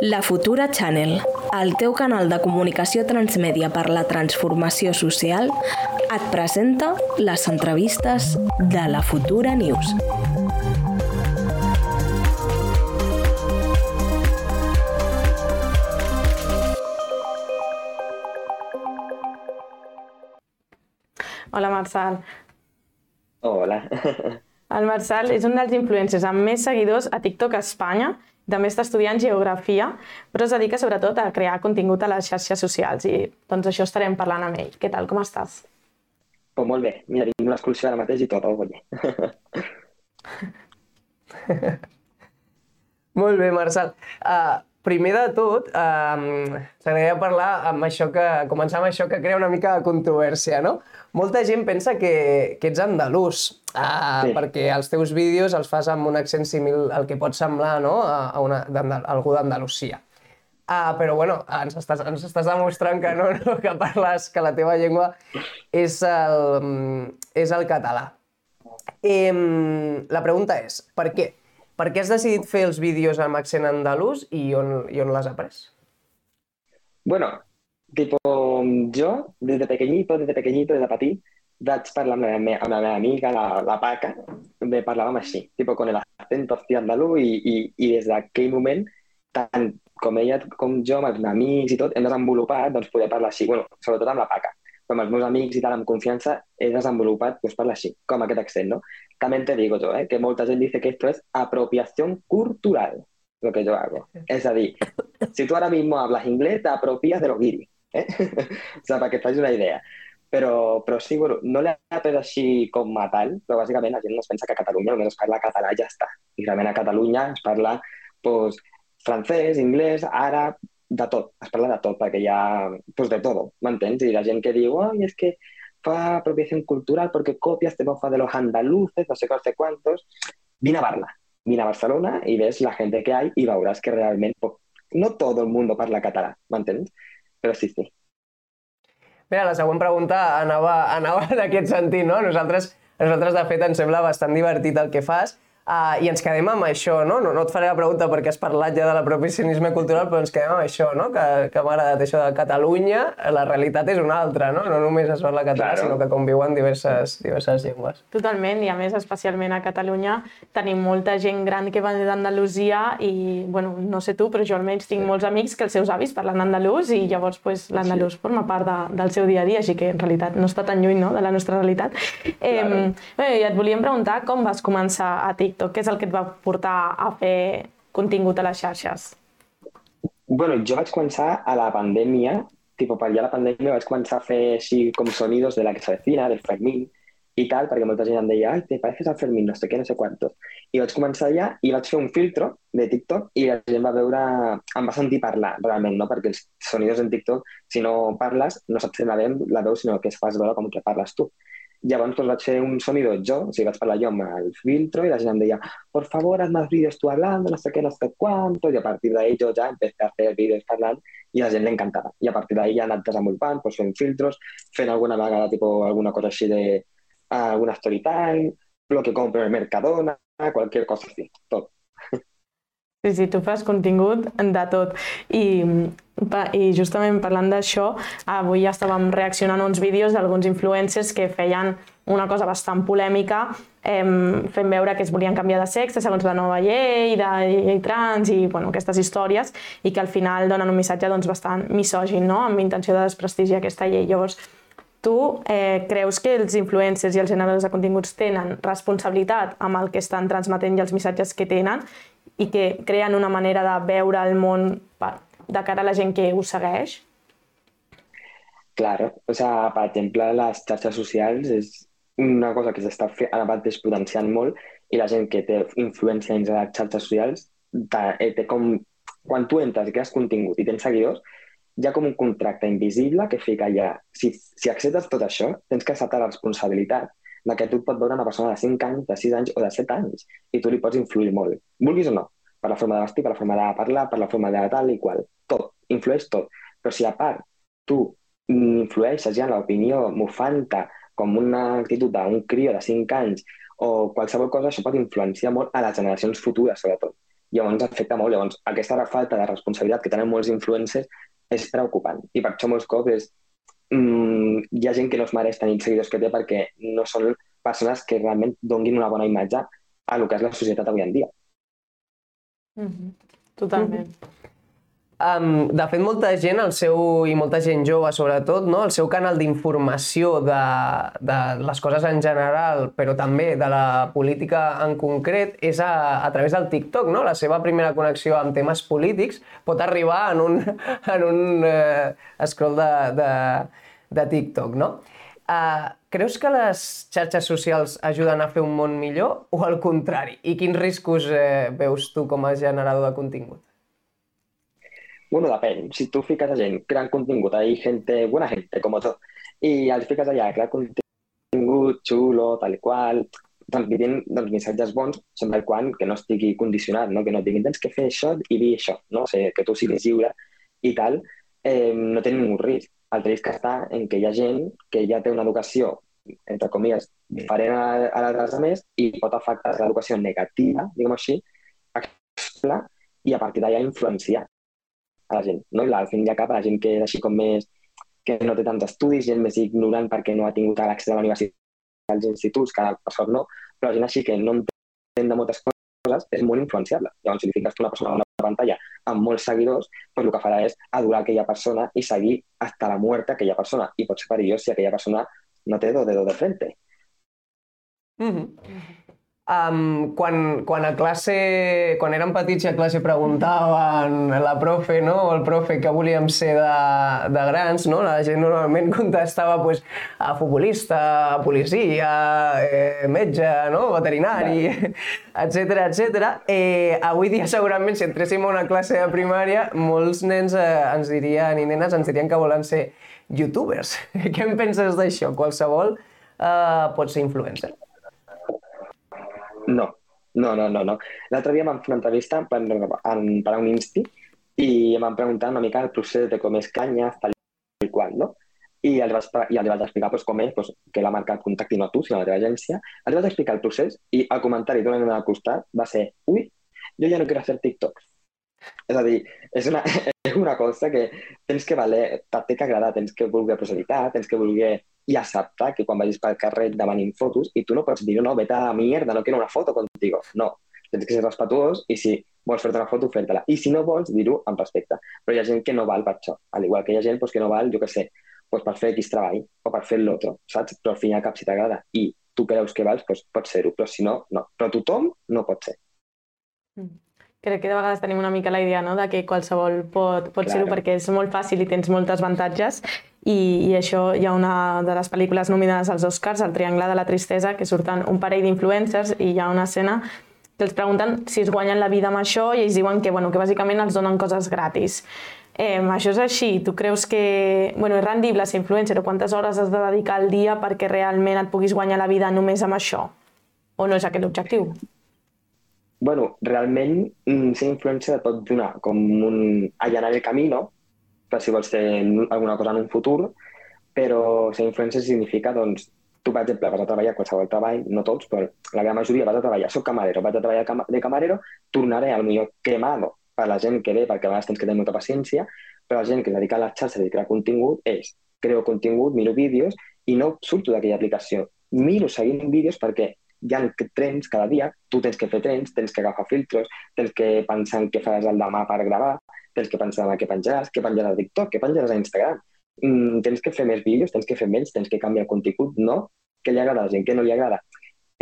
La Futura Channel, el teu canal de comunicació transmèdia per la transformació social, et presenta les entrevistes de la Futura News. Hola, Marçal. Hola. El Marçal és un dels influencers amb més seguidors a TikTok a Espanya. També està estudiant geografia, però es dedica sobretot a crear contingut a les xarxes socials i doncs això estarem parlant amb ell. Què tal, com estàs? Oh, molt bé. Mira, tinc l'excursió ara mateix i tot, oh, bé. Molt bé, Marçal. Uh, primer de tot, uh, s'agradaria parlar amb això que, començar amb això que crea una mica de controvèrsia, no? Molta gent pensa que, que ets andalús, uh, Sí. perquè els teus vídeos els fas amb un accent simil al que pot semblar no? a, a, una, a algú d'Andalusia. Uh, però bueno, ens estàs, ens estàs demostrant que no, no, que parles, que la teva llengua és el, mm, és el català. Em, la pregunta és, per què? Per què has decidit fer els vídeos amb accent andalús i on, i on l'has après? Bueno, tipo, jo, des de pequeñito, des de pequeñito, des de petit, vaig parlar amb la, me amb la meva amiga, la, la Paca, me parlàvem així, tipo, con el acento así andalú, i, i, i des d'aquell moment, tant com ella com jo, amb els amics i tot, hem desenvolupat, doncs, poder parlar així, bueno, sobretot amb la Paca, amb els meus amics i tal, amb confiança, he desenvolupat, pues, parlar així, com aquest accent, no? También te digo yo, ¿eh? que mucha gente dice que esto es apropiación cultural, lo que yo hago. Es decir, si tú ahora mismo hablas inglés, te apropias de los guiris. ¿eh? o sea, para que te una idea. Però, però sí, bueno, no l'he après així com a tal, però bàsicament la gent no es pensa que a Catalunya només es parla català ja està. I realment a Catalunya es parla pues, francès, anglès, àrab, de tot. Es parla de tot, perquè hi ha pues, de tot, m'entens? I la gent que diu, ai, és que fa apropiación cultural porque copias de mofa de los andaluces, no sé qué, no sé cuántos. Vine a verla, vine a Barcelona y ves la gente que hay y veuràs que realment pues, no todo el mundo parla català, m'entens? Però sí, sí. Mira, la següent pregunta anava, anava en aquest sentit, no? Nosaltres, nosaltres, de fet, ens sembla bastant divertit el que fas uh, i ens quedem amb això, no? no? No et faré la pregunta perquè has parlat ja de l'apropiacionisme cultural, però ens quedem amb això, no? Que, que m'ha agradat això de Catalunya, la realitat és una altra, no? No només es parla català, Claro. sinó que conviuen diverses, diverses llengües. Totalment, i a més, especialment a Catalunya, tenim molta gent gran que va d'Andalusia i, bueno, no sé tu, però jo almenys tinc molts amics que els seus avis parlen andalús i llavors pues, l'andalús forma part de, del seu dia a dia, així que en realitat no està tan lluny no, de la nostra realitat. Claro. Eh, bé, I et volíem preguntar com vas començar a TikTok, què és el que et va portar a fer contingut a les xarxes? Bueno, jo vaig començar a la pandèmia, tipo, per allà la pandèmia vaig començar a fer així com sonidos de la que se avecina, del Fermín i tal, perquè molta gent em deia, ai, te pareces al Fermín, no sé què, no sé quantos. I vaig començar allà i vaig fer un filtro de TikTok i la gent va veure, em va sentir parlar realment, no? Perquè els sonidos en TikTok, si no parles, no saps la veu, la veu sinó que es fas veure com que parles tu. Llavors doncs, vaig fer un sonido jo, o sigui, vaig parlar jo amb el filtro i la gent em deia, por favor, haz más vídeos tú hablando, no sé qué, no sé cuánto, y a partir de ahí yo ya empecé a hacer vídeos parlant i a la gent li encantava. I a partir d'ahí ja he anat desenvolupant, doncs, fent filtros, fent alguna vegada tipo, alguna cosa així de alguna story time, lo que compro en Mercadona, cualquier cosa así, tot. Sí, sí, tu fas contingut de tot. I, i justament parlant d'això, avui ja estàvem reaccionant a uns vídeos d'alguns influencers que feien una cosa bastant polèmica, eh, fent veure que es volien canviar de sexe segons la nova llei, de llei trans i bueno, aquestes històries, i que al final donen un missatge doncs, bastant misògin, no? amb intenció de desprestigiar aquesta llei. Llavors, tu eh, creus que els influencers i els generadors de continguts tenen responsabilitat amb el que estan transmetent i els missatges que tenen i que creen una manera de veure el món de cara a la gent que ho segueix? Claro, o sea, per exemple, les xarxes socials és una cosa que s'està ara mateix potenciant molt i la gent que té influència dins de les xarxes socials té, eh, té com... Quan tu entres i crees contingut i tens seguidors, hi ha com un contracte invisible que fica allà. Si, si acceptes tot això, tens que acceptar la responsabilitat de que tu et pot veure una persona de 5 anys, de 6 anys o de 7 anys i tu li pots influir molt, vulguis o no, per la forma de vestir, per la forma de parlar, per la forma de tal i qual, tot, influeix tot. Però si a part tu influeixes ja en l'opinió mofanta com una actitud d'un crio de 5 anys o qualsevol cosa, això pot influenciar molt a les generacions futures, sobretot. Llavors afecta molt. Llavors, aquesta falta de responsabilitat que tenen molts influencers és preocupant. I per això molts cops és, mm, hi ha gent que no es mereix tenir seguidors que té perquè no són persones que realment donguin una bona imatge a el que és la societat avui en dia. Mm -hmm. Totalment. Mm -hmm. Um, de fet, molta gent, el seu, i molta gent jove sobretot, no? el seu canal d'informació de, de les coses en general, però també de la política en concret, és a, a través del TikTok. No? La seva primera connexió amb temes polítics pot arribar en un, en un uh, scroll de, de, de TikTok. No? Uh, creus que les xarxes socials ajuden a fer un món millor o al contrari? I quins riscos eh, veus tu com a generador de contingut? Bueno, depèn. Si tu fiques a gent creant contingut, hay gente, buena gente, como todo, i els fiques allà a crear contingut xulo, tal qual, transmitint doncs, missatges bons, sempre quan que no estigui condicionat, no? que no diguin tens que fer això i dir això, no? o sigui, que tu siguis lliure i tal, eh, no té ningú risc. El risc està en que hi ha gent que ja té una educació, entre comilles, diferent a, a les altres i pot afectar l'educació negativa, diguem així, i a partir d'allà influenciar a la gent. No? I al fin i al cap, la gent que és així com més que no té tants estudis, gent més ignorant perquè no ha tingut l'accés a la universitat als instituts, que per sort no, però gent així que no entén de moltes coses és molt influenciable. Llavors, si li fiques una persona a una pantalla amb molts seguidors, doncs el que farà és adorar aquella persona i seguir hasta la muerte aquella persona. I pot ser si aquella persona no té do dedo de frente. Um, quan, quan a classe, quan érem petits i a classe preguntaven la profe, no?, o el profe que volíem ser de, de grans, no?, la gent normalment contestava pues, a futbolista, a policia, eh, metge, no?, veterinari, etc etc. Eh, avui dia segurament si entréssim a una classe de primària molts nens eh, ens dirien, i nenes ens dirien que volen ser youtubers. Què en penses d'això? Qualsevol eh, pot ser influencer. No, no, no, no. no. L'altre dia vam fer una entrevista per, en, per a un insti i em van preguntar una mica el procés de com és canya, tal i qual, no? I els vaig, i els vaig explicar pues, com és pues, que la marca contacti no a tu, sinó a la teva agència. Els vaig explicar el procés i el comentari d'una nena al costat va ser ui, jo ja no quiero hacer TikToks. És a dir, és una, és una cosa que tens que valer, t'ha que agradar, tens que voler proselitar, tens que voler i acceptar que quan vagis pel carrer demanin fotos i tu no pots dir, no, vete a la mierda, no quiero una foto contigo. No, tens que ser respetuós i si vols fer-te una foto, fer-te-la. I si no vols, dir-ho amb respecte. Però hi ha gent que no val per això. Al igual que hi ha gent pues, que no val, jo què sé, pues, per fer X treball o per fer l'altre, saps? Però al fin i al cap, si t'agrada i tu creus que vals, pues, pots ser-ho. Però si no, no. Però tothom no pot ser. Mm crec que de vegades tenim una mica la idea no? de que qualsevol pot, pot claro. ser-ho perquè és molt fàcil i tens moltes avantatges i, i això hi ha una de les pel·lícules nominades als Oscars, El triangle de la tristesa, que surten un parell d'influencers i hi ha una escena que els pregunten si es guanyen la vida amb això i ells diuen que, bueno, que bàsicament els donen coses gratis. Eh, això és així? Tu creus que bueno, és rendible ser influencer o quantes hores has de dedicar al dia perquè realment et puguis guanyar la vida només amb això? O no és aquest l'objectiu? Bueno, realment mm, ser influencer et pot donar com un allanar el camí, no? per si vols fer alguna cosa en un futur, però ser influencer significa, doncs, tu, per exemple, vas a treballar qualsevol treball, no tots, però la gran majoria vas a treballar, soc camarero, vaig a treballar de camarero, tornaré al millor cremado per la gent que ve, perquè a vegades tens que tenir molta paciència, però la gent que es dedica a les xarxes i crear contingut és creo contingut, miro vídeos i no surto d'aquella aplicació. Miro seguint vídeos perquè hi ha trens cada dia, tu tens que fer trens, tens que agafar filtros, tens que pensar en què faràs el demà per gravar, tens que pensar en què penjaràs, què penjaràs a TikTok, què penjaràs a Instagram. Mm, tens que fer més vídeos, tens que fer menys, tens que canviar el contingut, no? Què li agrada a la gent, què no li agrada.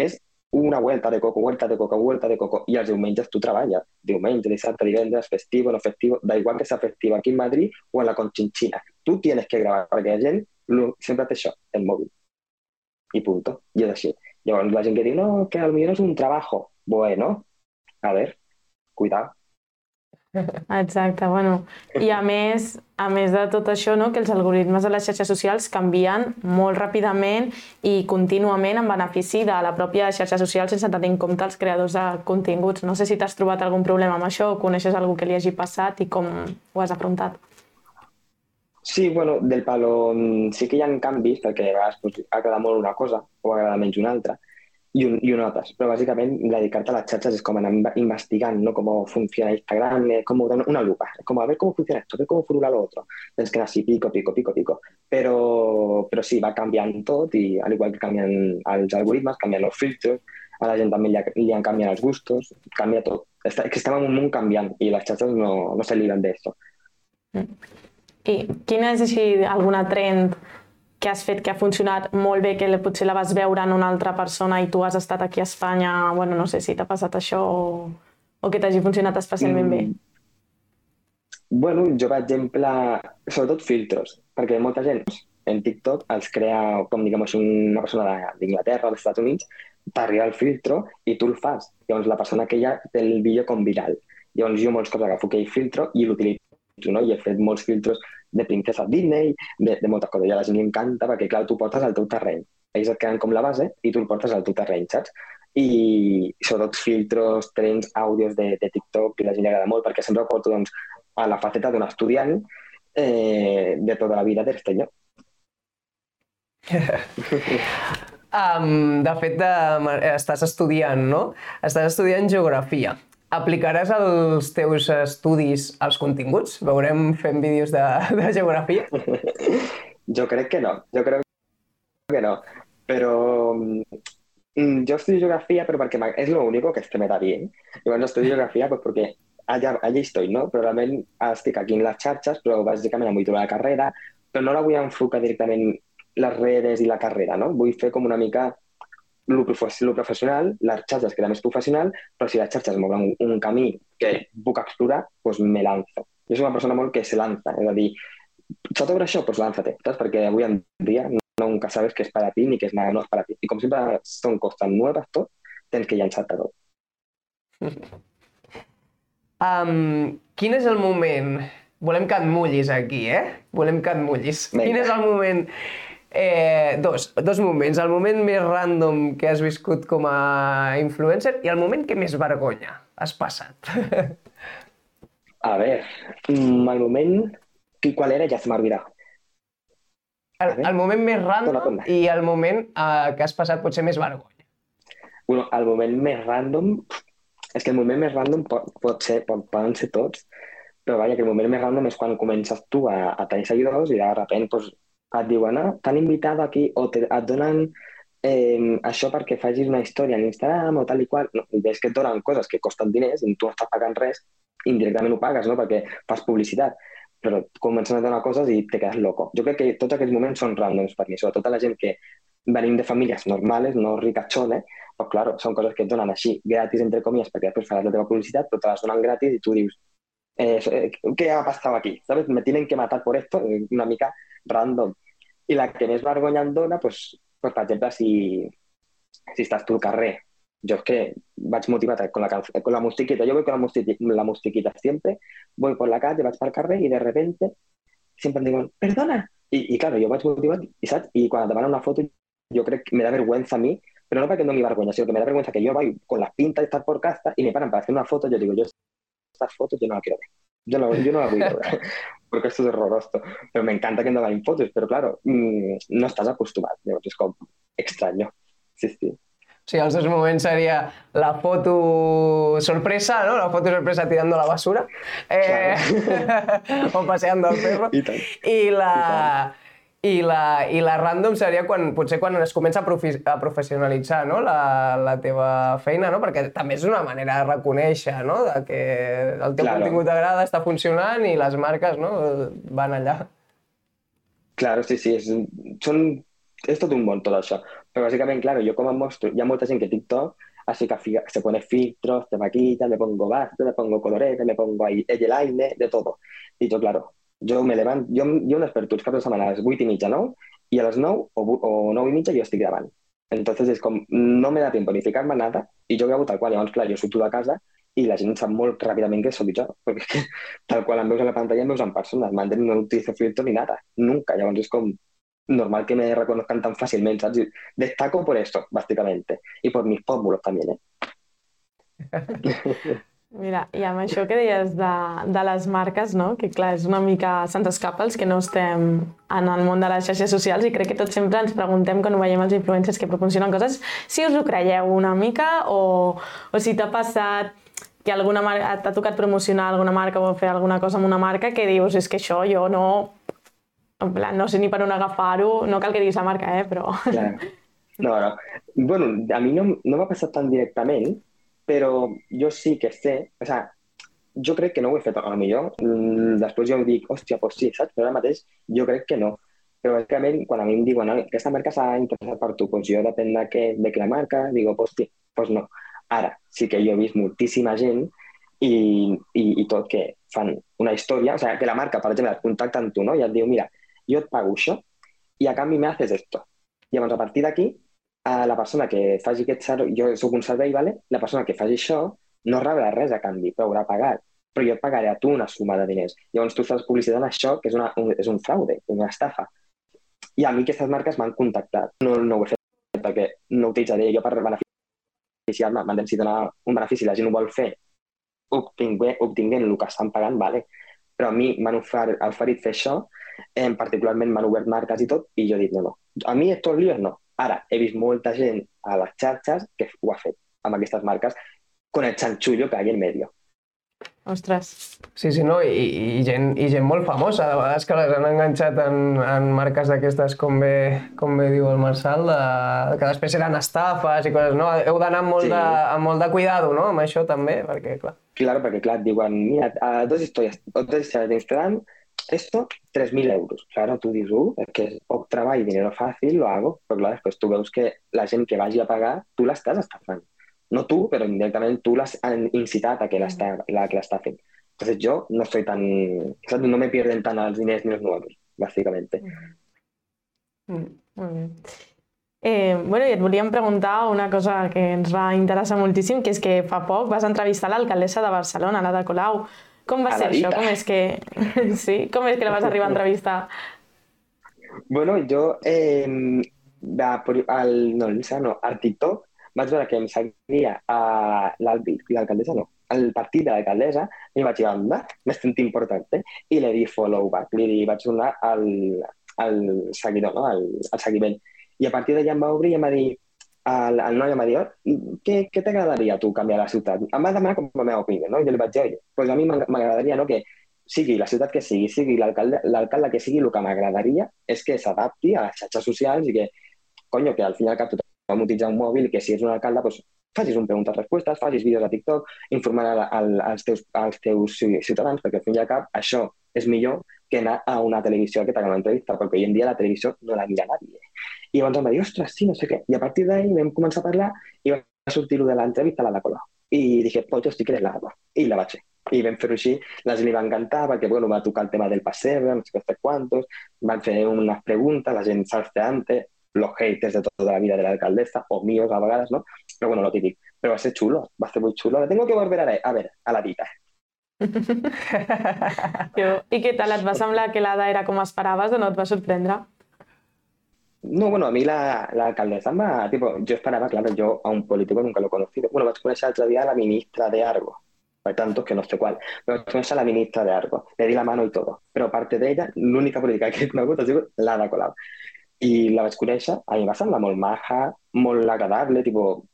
És una vuelta de coco, vuelta de coco, vuelta de coco, i els diumenges tu treballes. Diumenge, dissabte, divendres, festivo, no festivo, da igual que sea festivo aquí en Madrid o en la Conchinchina. Tu tienes que gravar, perquè la gent sempre té això, el mòbil. I punto. I és així. Llavors la gent que diu, no, que potser és un treball. Bueno, a ver, cuidado. Exacte, bueno, i a més, a més de tot això, no, que els algoritmes de les xarxes socials canvien molt ràpidament i contínuament en benefici de la pròpia xarxa social sense tenir en compte els creadors de continguts. No sé si t'has trobat algun problema amb això o coneixes algú que li hagi passat i com ho has afrontat. Sí, bueno, del palo mm, sí que hi ha canvis perquè a vegades pues, agrada molt una cosa o agrada menys una altra i, un, i ho notes. Però bàsicament dedicar-te a les xarxes és com anar inve- investigant ¿no? cómo funciona Instagram, eh, dar una lupa, como a ver cómo funciona esto, a ver cómo furula lo otro. Tens que anar pico, pico, pico, pico. Però, però sí, va canviant tot i al igual que canvien els algoritmes, canvien els filtres, a la gent també li, li han canviat gustos, canvia tot. Està, que estem en un món canviant i les no, no se libren d'això. I quina és així alguna trend que has fet que ha funcionat molt bé, que potser la vas veure en una altra persona i tu has estat aquí a Espanya, bueno, no sé si t'ha passat això o, o que t'hagi funcionat especialment bé. Bueno, jo, per exemple, sobretot filtros, perquè molta gent en TikTok els crea, com diguem així, una persona d'Inglaterra o dels Estats Units, t'arriba el filtro i tu el fas. Llavors la persona que ha té el vídeo com viral. Llavors jo molts cops agafo aquell filtro i l'utilitzo, no? I he fet molts filtros de princesa Disney, de, de moltes coses. I a la gent li encanta perquè, clar, tu portes al teu terreny. Ells et queden com la base i tu el portes al teu terreny, saps? I sobretot filtros, trends, àudios de, de TikTok, que la gent li agrada molt perquè sempre ho porto doncs, a la faceta d'un estudiant eh, de tota la vida senyor. Um, de fet, de, estàs estudiant, no? Estàs estudiant geografia. Aplicaràs els teus estudis als continguts? Veurem fent vídeos de, de geografia? Jo crec que no, jo crec que no. Però mm, yo estudio geografía, pero porque me- es lo que se me da bien. Y estudio geografía pues porque allà, allà estoy, no? Però realment estic aquí en les xarxes, però bàsicament trobar la carrera, però no la vull enfocar directament les redes i la carrera, no? Vull fer com una mica profes lo professional, les xarxes queda més professional, però si les xarxes m'obren un, un camí que puc explorar, doncs me lanzo. Jo soc una persona molt que se lanza, és a dir, sobre això, pues lánzate, ¿sabes? Porque hoy en día no- nunca sabes qué es para ti ni qué es nada no es para ti. Y como siempre son cosas nuevas, todo, tienes que llançar-te tot. Um, quin és el moment... Volem que et mullis aquí, eh? Volem que et mullis. Vinga. Quin és el moment... Eh, dos, dos moments. El moment més random que has viscut com a influencer i el moment que més vergonya has passat. A ver, mm, al moment... ¿qué- ¿Cuál era? Ya se olvidado. El, veure. el moment més random i el moment eh, que has passat potser més vergonya. Bueno, el moment més random... És que el moment més random pot, pot ser, pot, poden ser tots, però vaja, que el moment més random és quan comences tu a, a tenir seguidors i de repente pues, et diuen, ah, t'han invitat aquí, o te, et donen eh, això perquè facis una història en Instagram o tal i qual. No, i és que et donen coses que costen diners i tu no estàs pagant res, indirectament ho pagues, no? perquè fas publicitat però comencen a donar coses i te quedes loco. Jo crec que tots aquests moments són randoms per mi, sobretot a la gent que venim de famílies normales, no ricachones, pues claro, són coses que et donen així, gratis, entre comillas, perquè després faràs la teva publicitat, però te les donen gratis i tu dius, eh, eh, ¿qué ha pasado aquí? ¿Sabes? Me tienen que matar por esto, eh, una mica random. I la que més vergonya em pues, pues, per exemple, si, si estàs tu al carrer, yo es que vaig motivat con la, con la musiquita, yo voy con la, musiqui- la musiquita siempre, voy por la calle, vaig pel carrer i de repente siempre em diuen, perdona, i, i claro, jo vaig motivat, i saps? I quan et demanen una foto, jo crec que me da vergüenza a mí, pero no porque no me vergüenza, sino que me da vergüenza que yo voy con las pintas de estar por casa y me paran para hacer una foto, yo digo, yo estas fotos yo no las quiero ver. Yo no, yo no las voy a ver, porque esto es horroroso. Pero me encanta que no hagan fotos, pero claro, mm, no estás acostumbrado. Llavors és com extraño. Sí, sí. O sigui, els dos moments seria la foto sorpresa, ¿no? La foto sorpresa tirando la basura. Eh, o paseando al perro. I tant. I la, i la, I la random seria quan, potser quan es comença a, profi a professionalitzar no? la, la teva feina, no? perquè també és una manera de reconèixer no? de que el teu Claro. contingut agrada, està funcionant i les marques no? van allà. Claro, sí, sí, és, són, és tot un món tot això. Però bàsicament, claro, jo com em mostro, hi ha molta gent que TikTok así que se pone filtros, te maquilla, me pongo basta, me pongo colorete, me pongo ahí eyeliner, de todo. Y yo, claro, jo me levanto, jo, jo em desperto els caps de setmana a les 8 i mitja, 9, i a les 9 o, o 9 i mitja jo estic gravant. Entonces és com, no me da tiempo ni ficar-me nada, i jo gravo tal qual, llavors, clar, jo surto de casa i la gent sap molt ràpidament que soc jo, perquè que tal qual em veus a la pantalla em veus en persona, m'han no utilizo filtro ni nada, nunca, llavors és com normal que me reconozcan tan fácilmente. Y Destaco por eso, básicamente, y por mis pómulos también, ¿eh? Mira, i amb això que deies de, de les marques, no? que clar, és una mica se'ns escapa els que no estem en el món de les xarxes socials i crec que tots sempre ens preguntem quan veiem els influencers que proporcionen coses si us ho creieu una mica o, o si t'ha passat que alguna marca t'ha tocat promocionar alguna marca o fer alguna cosa amb una marca que dius és que això jo no en plan, no sé ni per on agafar-ho, no cal que diguis la marca, eh, però... Clar. No, no. Bueno, a mi no, no m'ha passat tan directament, però jo sí que sé, o sigui, jo crec que no ho he fet a la millor, mm, després jo dic, hòstia, doncs sí, saps? Però ara mateix jo crec que no. Però bàsicament, quan a mi em diuen que aquesta marca s'ha interessat per tu, doncs jo depèn de què, de la marca, dic, sí, doncs no. Ara, sí que jo he vist moltíssima gent i, i, i tot que fan una història, o sigui, que la marca, per exemple, et contacta amb tu, no? I et diu, mira, jo et pago això i a canvi me haces esto. Llavors, a partir d'aquí, a la persona que faci aquest servei, jo soc un servei, vale? la persona que faci això no rebrà res a canvi, però haurà pagat. Però jo et pagaré a tu una suma de diners. Llavors tu fas publicitat en això, que és, una, un, és un fraude, una estafa. I a mi aquestes marques m'han contactat. No, no ho he fet perquè no utilitzaré jo per beneficiar-me. M'han si donar un benefici, la gent ho vol fer obtinguent, obtinguent el que estan pagant, vale. però a mi m'han oferit, oferit fer això, eh, particularment m'han obert marques i tot, i jo he dit no, no. A mi estos líos no, Ara, he vist molta gent a les xarxes que ho ha fet amb aquestes marques con el chanchullo que hi en medio. Ostres. Sí, sí, no, i, i, gent, i gent molt famosa, de vegades que les han enganxat en, en marques d'aquestes, com, bé, com bé diu el Marçal, de, que després eren estafes i coses, no? Heu d'anar amb, molt sí. de, amb molt de cuidado, no?, amb això també, perquè, clar... Claro, perquè, clar, et diuen, mira, dos històries, dos històries d'Instagram esto 3.000 euros. Claro, tú dices, uh, es que es poc treball, dinero fàcil, lo hago. Però clar, després tu veus que la gent que vagi a pagar, tu l'estàs estafant. No tu, però indirectament tu l'has incitat a que l'està la, que l'està fent. Entonces yo no soy tan... No me pierden tan els diners ni els nuevos, bàsicament. Mm, molt bé. Eh, bueno, i et volíem preguntar una cosa que ens va interessar moltíssim, que és que fa poc vas entrevistar l'alcaldessa de Barcelona, la de Colau. Com va ser això? Com és que... sí? Com és que la vas arribar a entrevistar? Bueno, jo eh, de, al, no, no, al TikTok vaig veure que em seguia a l'alcaldessa, no, el partit de l'alcaldessa, i vaig dir, anda, important, eh? I li di follow back, li vaig donar el, el seguidor, no? el, el seguiment. I a partir d'allà em va obrir i em va dir, el, el noi dir, oh, què, què t'agradaria a tu canviar la ciutat? Em va demanar com la meva opinió, no? I jo li vaig dir, pues a mi m'agradaria no, que sigui la ciutat que sigui, sigui l'alcalde que sigui, el que m'agradaria és que s'adapti a les xarxes socials i que, conyo, que al final cap tothom utilitza un mòbil i que si ets un alcalde, pues, facis un preguntes-respostes, facis vídeos a TikTok, informar al, al, als, teus, als teus ciutadans, perquè al fin i al cap això és millor que anar a una televisió que t'haga una entrevista, perquè avui en dia la televisió no la mira nadie. I llavors em va dir, ostres, sí, no sé què. I a partir d'ahí vam començar a parlar i va sortir de l'entrevista a la de Colau. I dije, pues jo estic que la dama. I la vaig fer. I vam fer-ho així, gent li va encantar perquè bueno, va tocar el tema del passebre, no sé què quantos, van fer unes preguntes, la gent salteante, los haters de tota la vida de la alcaldesa, o míos a vegades, ¿no? Però bueno, lo típic. Però va ser xulo, va ser molt xulo. La tengo que volver a a ver, a la vida. I què tal? Et va semblar que l'Ada era com esperaves o no et va sorprendre? No, bueno, a mí la, la alcaldesa más, tipo, yo esperaba, claro, yo a un político nunca lo he conocido. Bueno, vas a conocer el otro día la ministra de algo, hay tantos que no sé cuál, pero vas a la ministra de algo, le di la mano y todo. Pero aparte de ella, l'única política que me gusta sigut l'Ada Colau. I la vaig conèixer, a mi va semblar molt maja, molt agradable, tipo,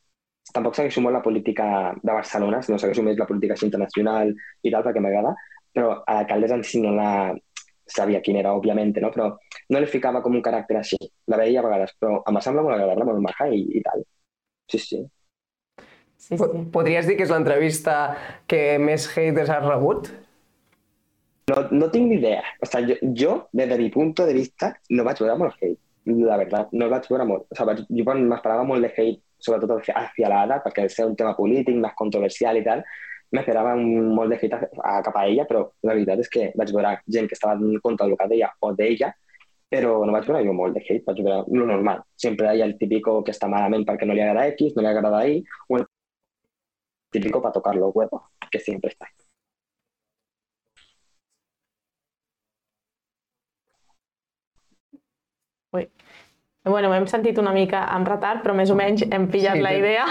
tampoc segueixo molt la política de Barcelona, sinó segueixo més la política internacional i tal, perquè m'agrada, però a l'alcaldessa en si no la, sabia quin era, òbviament, no? però no li ficava com un caràcter així. La veia a vegades, però em sembla molt agradable, molt maja i, i tal. Sí, sí. Sí, sí. Podries dir que és l'entrevista que més haters has rebut? No, no tinc ni idea. O sea, jo, jo, des de mi punt de vista, no vaig veure molt hate. La veritat, no vaig veure molt. O sea, vaig, jo m'esperava molt de hate, sobretot hacia l'Ada, perquè és un tema polític, més controversial i tal, m'esperava molt de hate a, cap a ella, però la veritat és que vaig veure gent que estava en contra del que deia o d'ella, però no vaig veure jo molt de hate, vaig veure lo normal. Sempre hi ha el típico que està malament perquè no li agrada X, no li agrada Y, o el típico para tocar los huevos, que siempre está. Ui. Bueno, hem sentit una mica amb retard, però més o menys hem pillat Sí, la idea.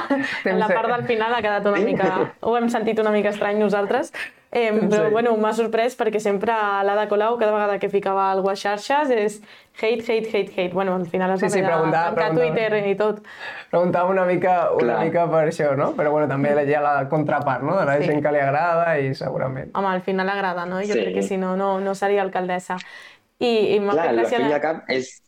la part del final ha quedat una mica... Ho hem sentit una mica estrany nosaltres. Eh, però, Sí. bueno, m'ha sorprès perquè sempre l'Ada Colau, cada vegada que ficava alguna a xarxes, és hate, hate, hate, hate. Bueno, al final es Sí, va sí, haver de preguntava- tancar. Twitter i tot. Preguntava una mica, una Clar. mica per això, no? Però bueno, també hi ha la contrapart, no? De la Sí. gent que li agrada i segurament. Home, al final agrada, no? Jo Sí. crec que si no, no, no seria alcaldessa. I, i m'ha Clar, fet al gràcia... fin i la- al cap és,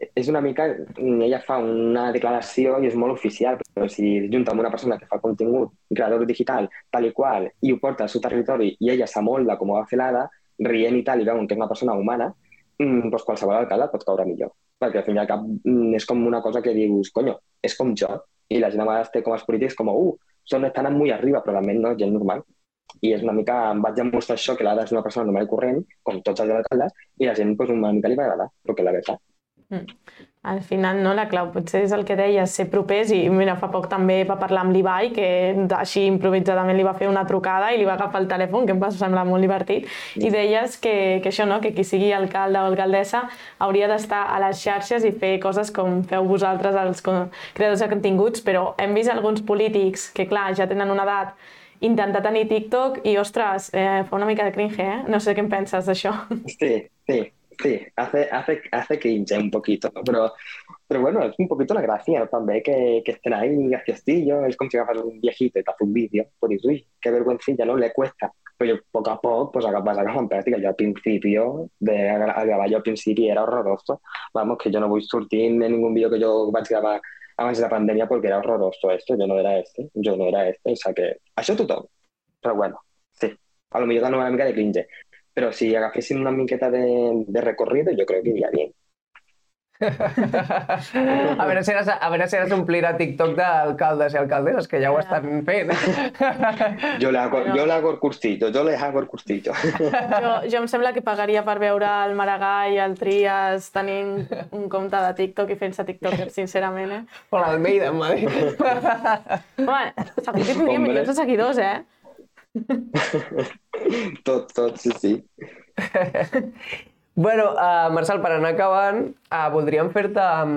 és una mica... Ella fa una declaració i és molt oficial, però si junta amb una persona que fa contingut, creador digital, tal i qual, i ho porta al seu territori i ella s'amolda com ho va fer l'Ada, rient i tal, i veuen que és una persona humana, mm, doncs qualsevol alcalde pot caure millor. Perquè al fin cap mm, és com una cosa que dius, conyo, és com jo. I la gent a vegades té com els polítics com, uh, són, estan molt arriba, però realment no, gent normal. I és una mica, em vaig demostrar això, que l'Ada és una persona normal i corrent, com tots els alcaldes, i la gent doncs, una mica li va agradar, perquè la veritat. Al final, no, la clau potser és el que deies, ser propers, i mira, fa poc també va parlar amb l'Ibai, que així improvisadament li va fer una trucada i li va agafar el telèfon, que em va semblar molt divertit, i deies que, que això, no?, que qui sigui alcalde o alcaldessa hauria d'estar a les xarxes i fer coses com feu vosaltres, els creadors de continguts, però hem vist alguns polítics que, clar, ja tenen una edat, intentar tenir TikTok i, ostres, eh, fa una mica de cringe, eh? No sé què en penses d'això. Sí, sí, sí, hace, hace, hace cringe un poquito, pero, pero bueno, es un poquito la gracia también que, que estén ahí graciostillos, es como si agarras un viejito y te hace un vídeo, pues dices, uy, qué vergüencilla, ¿no? Le cuesta. Pero poco a poco, pues vas a en práctica. Yo al principio, de a grabar yo al principio era horroroso. Vamos, que yo no voy surtir en ningún vídeo que yo gravar abans de la pandèmia perquè era horroroso esto, yo no era este, yo no era este, o sea que això tothom. Però bueno, sí, a lo millor dona una mica de cringe. Però si agafessin una miqueta de, de recorrido, yo creo que iría bien. a veure si ara, a veure si ara s'omplirà TikTok d'alcaldes i alcaldesses, que ja ho estan fent. Yo le hago, Bueno. yo le hago el cursillo, yo les hago el cursillo. Jo, jo em sembla que pagaria per veure el Maragall i el Trias tenint un compte de TikTok i fent-se tiktokers, sincerament, eh? o l'Almeida, em va dir. Home, segur que tindria milions de seguidors, eh? tot, tot, sí, sí. Bueno, uh, Marçal, per anar acabant, uh, voldríem fer-te um,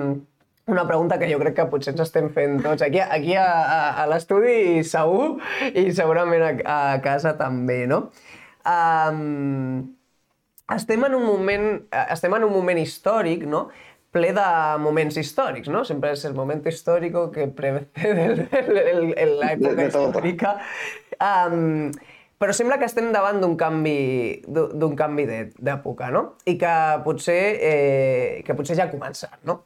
una pregunta que jo crec que potser ens estem fent tots aquí, aquí a, a, a l'estudi segur i segurament a, a casa també, no? Um, estem en un moment, eh, estem en un moment històric, no? Ple de moments històrics, no? Sempre és el moment històric que precede l'època De- de tot. històrica. Um, però sembla que estem davant d'un canvi, d'un canvi d'època, no? I que potser, eh, que potser ja ha començat, no?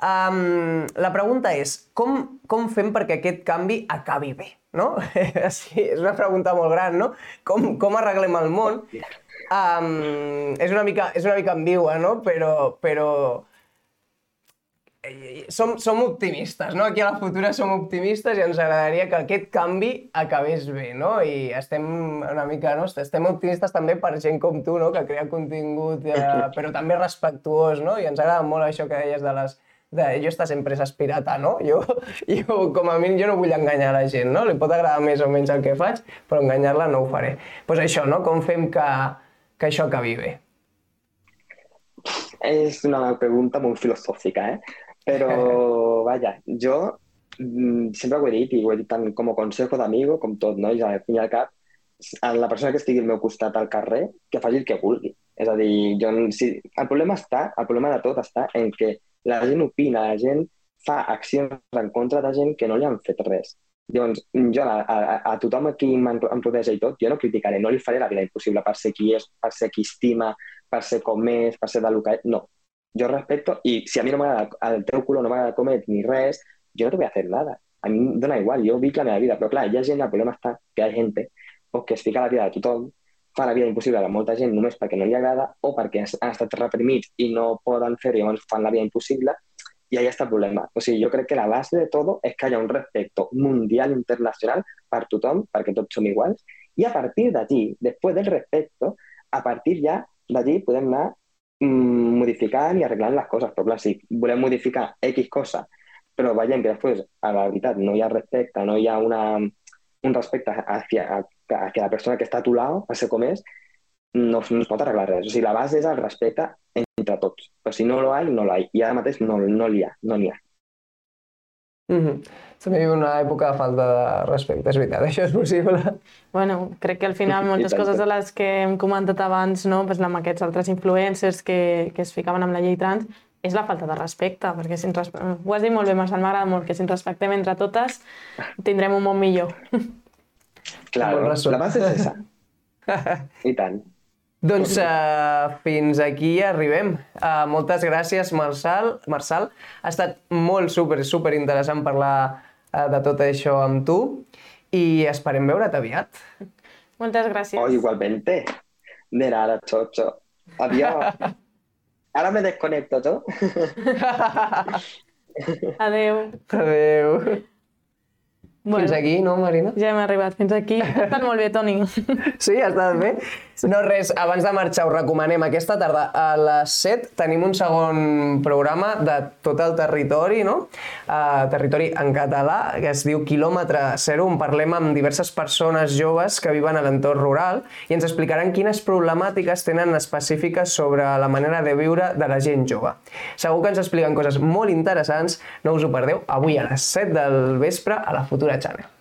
Um, la pregunta és, com, com fem perquè aquest canvi acabi bé, no? sí, és una pregunta molt gran, no? Com, com arreglem el món? Um, és, una mica, és una mica ambigua, no? Però, però som, som optimistes, no? Aquí a la Futura som optimistes i ens agradaria que aquest canvi acabés bé, no? I estem una mica, no? Estem optimistes també per gent com tu, no? Que crea contingut, eh, però també respectuós, no? I ens agrada molt això que deies de les de, jo estas empreses pirata, no? Jo, jo, com a mínim, jo no vull enganyar la gent, no? Li pot agradar més o menys el que faig, però enganyar-la no ho faré. Doncs pues això, no? Com fem que, que això acabi bé? És una pregunta molt filosòfica, eh? Però, vaja, jo mm, sempre ho he dit, i ho he dit tant com a consejo d'amigo, com tot, no? I al fin i al cap, a la persona que estigui al meu costat al carrer, que faci el que vulgui. És a dir, jo, si, el problema està, el problema de tot està en que la gent opina, la gent fa accions en contra de gent que no li han fet res. Llavors, jo a, a, a tothom aquí em, em rodeja i tot, jo no criticaré, no li faré la vida impossible per ser qui és, per ser qui estima, per ser com és, per ser de lo que és. No. Jo respecto, i si a mi no m'agrada el teu color, no m'agrada com ets ni res, jo no te voy a hacer nada. A mi em dona igual, jo vic la meva vida. Però clar, ha gent, el problema està que hi ha gent pues, que es fica a la vida de tothom, fa la vida impossible a molta gent només perquè no li agrada o perquè han estat reprimits i no poden fer-ho i llavors fan la vida impossible y ahí está el problema. O sigui, jo crec que la base de todo és que hi ha un respecte mundial, internacional, per tothom, perquè tots som iguals, i a partir d'allí, després del respecte, a partir ja d'allí podem anar mm, modificant i arreglant les coses. Però clar, si volem modificar X cosa, però veiem que després, a la veritat, no hi ha respecte, no ha una, un respecte hacia, hacia la persona que està a tu lado, a ser com és, no, no es pot arreglar res. O sigui, la base és el respecte entre tots. Però si no lo hay, no lo hay. I ara mateix no no n'hi ha, no n'hi ha. Mm -hmm. També viu una època de falta de respecte, és veritat, això és possible. Bueno, crec que al final moltes coses de les que hem comentat abans, no? pues amb aquests altres influencers que, que es ficaven amb la llei trans, és la falta de respecte, perquè si ens res... ho has dit molt bé, Marcel, m'agrada molt, que si ens respectem entre totes tindrem un món millor. Claro, la base és esa. I tant. Doncs uh, fins aquí arribem. Uh, moltes gràcies, Marçal. Marçal. Ha estat molt super, super interessant parlar uh, de tot això amb tu i esperem veure't aviat. Moltes gràcies. O igualmente. De nada, chocho. Adiós. Ahora me desconecto, ¿no? Adeu. Adéu. Bueno, Fins aquí, no, Marina? ja hem arribat fins aquí. Ha estat molt bé, Toni. Sí, ha estat bé? No, res, abans de marxar us recomanem aquesta tarda a les 7 tenim un segon programa de tot el territori, no? Uh, territori en català, que es diu Kilòmetre Zero, on parlem amb diverses persones joves que viuen a l'entorn rural i ens explicaran quines problemàtiques tenen específiques sobre la manera de viure de la gent jove. Segur que ens expliquen coses molt interessants, no us ho perdeu, avui a les 7 del vespre a la Futura Channel.